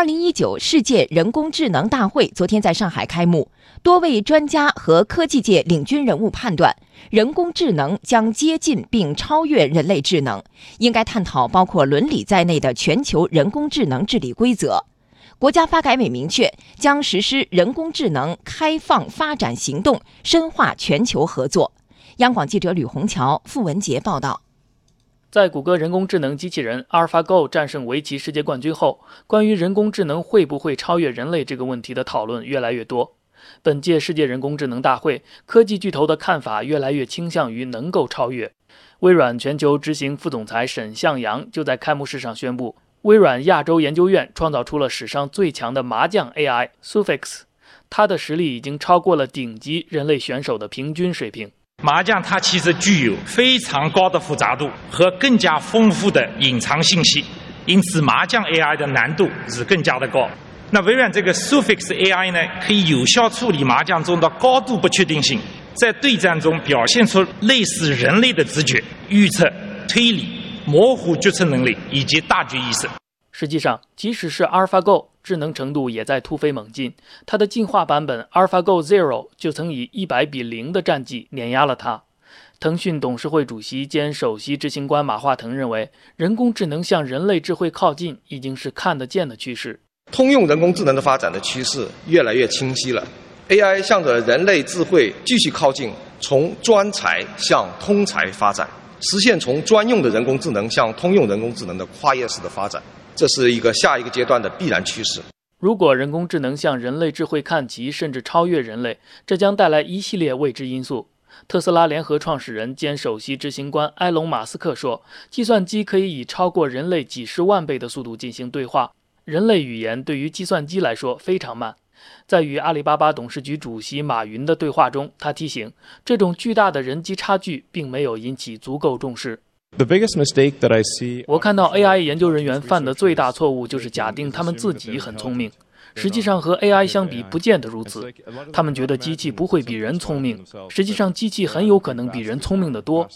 二零一九世界人工智能大会昨天在上海开幕，多位专家和科技界领军人物判断，人工智能将接近并超越人类智能，应该探讨包括伦理在内的全球人工智能治理规则。国家发改委明确，将实施人工智能开放发展行动，深化全球合作。央广记者吕红桥、付文杰报道。在谷歌人工智能机器人 AlphaGo 战胜围棋世界冠军后，关于人工智能会不会超越人类这个问题的讨论越来越多。本届世界人工智能大会，科技巨头的看法越来越倾向于能够超越。微软全球执行副总裁沈向阳就在开幕式上宣布，微软亚洲研究院创造出了史上最强的麻将 AI Sufix，它的实力已经超过了顶级人类选手的平均水平。麻将它其实具有非常高的复杂度和更加丰富的隐藏信息，因此麻将 AI 的难度是更加的高。那微软这个 Suffix AI 呢，可以有效处理麻将中的高度不确定性，在对战中表现出类似人类的直觉、预测、推理、模糊决策能力以及大局意识。实际上，即使是 AlphaGo，智能程度也在突飞猛进。它的进化版本 AlphaGo Zero 就曾以一百比零的战绩碾压了它。腾讯董事会主席兼首席执行官马化腾认为，人工智能向人类智慧靠近已经是看得见的趋势。通用人工智能的发展的趋势越来越清晰了，AI 向着人类智慧继续靠近，从专才向通才发展，实现从专用的人工智能向通用人工智能的跨越式的发展。这是一个下一个阶段的必然趋势。如果人工智能向人类智慧看齐，甚至超越人类，这将带来一系列未知因素。特斯拉联合创始人兼首席执行官埃隆·马斯克说：“计算机可以以超过人类几十万倍的速度进行对话，人类语言对于计算机来说非常慢。”在与阿里巴巴董事局主席马云的对话中，他提醒，这种巨大的人机差距并没有引起足够重视。我看到 AI 研究人员犯的最大错误就是假定他们自己很聪明，实际上和 AI 相比不见得如此。他们觉得机器不会比人聪明，实际上机器很有可能比人聪明得多。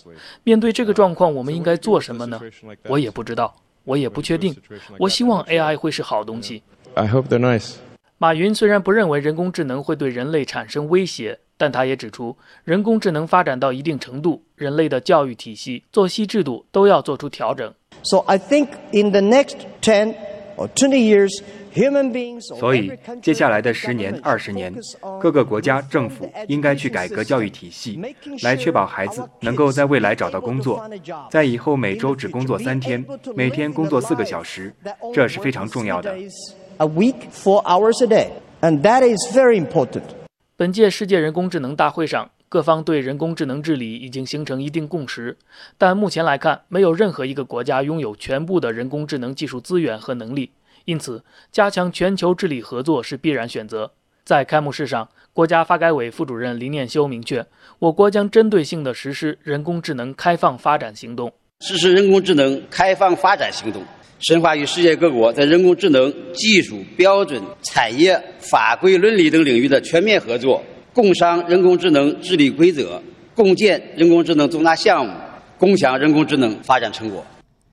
面对这个状况，我们应该做什么呢？我也不知道，我也不确定。我希望 AI 会是好东西 i hope the nice。马云虽然不认为人工智能会对人类产生威胁。但他也指出，人工智能发展到一定程度，人类的教育体系、作息制度都要做出调整。So I think in the next ten or twenty years, human beings. 所以，接下来的十年、二十年，各个国家政府应该去改革教育体系，来确保孩子能够在未来找到工作，在以后每周只工作三天，每天工作四个小时，这是非常重要的。本届世界人工智能大会上，各方对人工智能治理已经形成一定共识，但目前来看，没有任何一个国家拥有全部的人工智能技术资源和能力。因此，加强全球治理合作是必然选择。在开幕式上，国家发改委副主任林念修明确，我国将针对性地实施人工智能开放发展行动，实施人工智能开放发展行动。深化与世界各国在人工智能技术标准、产业法规、伦理等领域的全面合作，共商人工智能治理规则，共建人工智能重大项目，共享人工智能发展成果。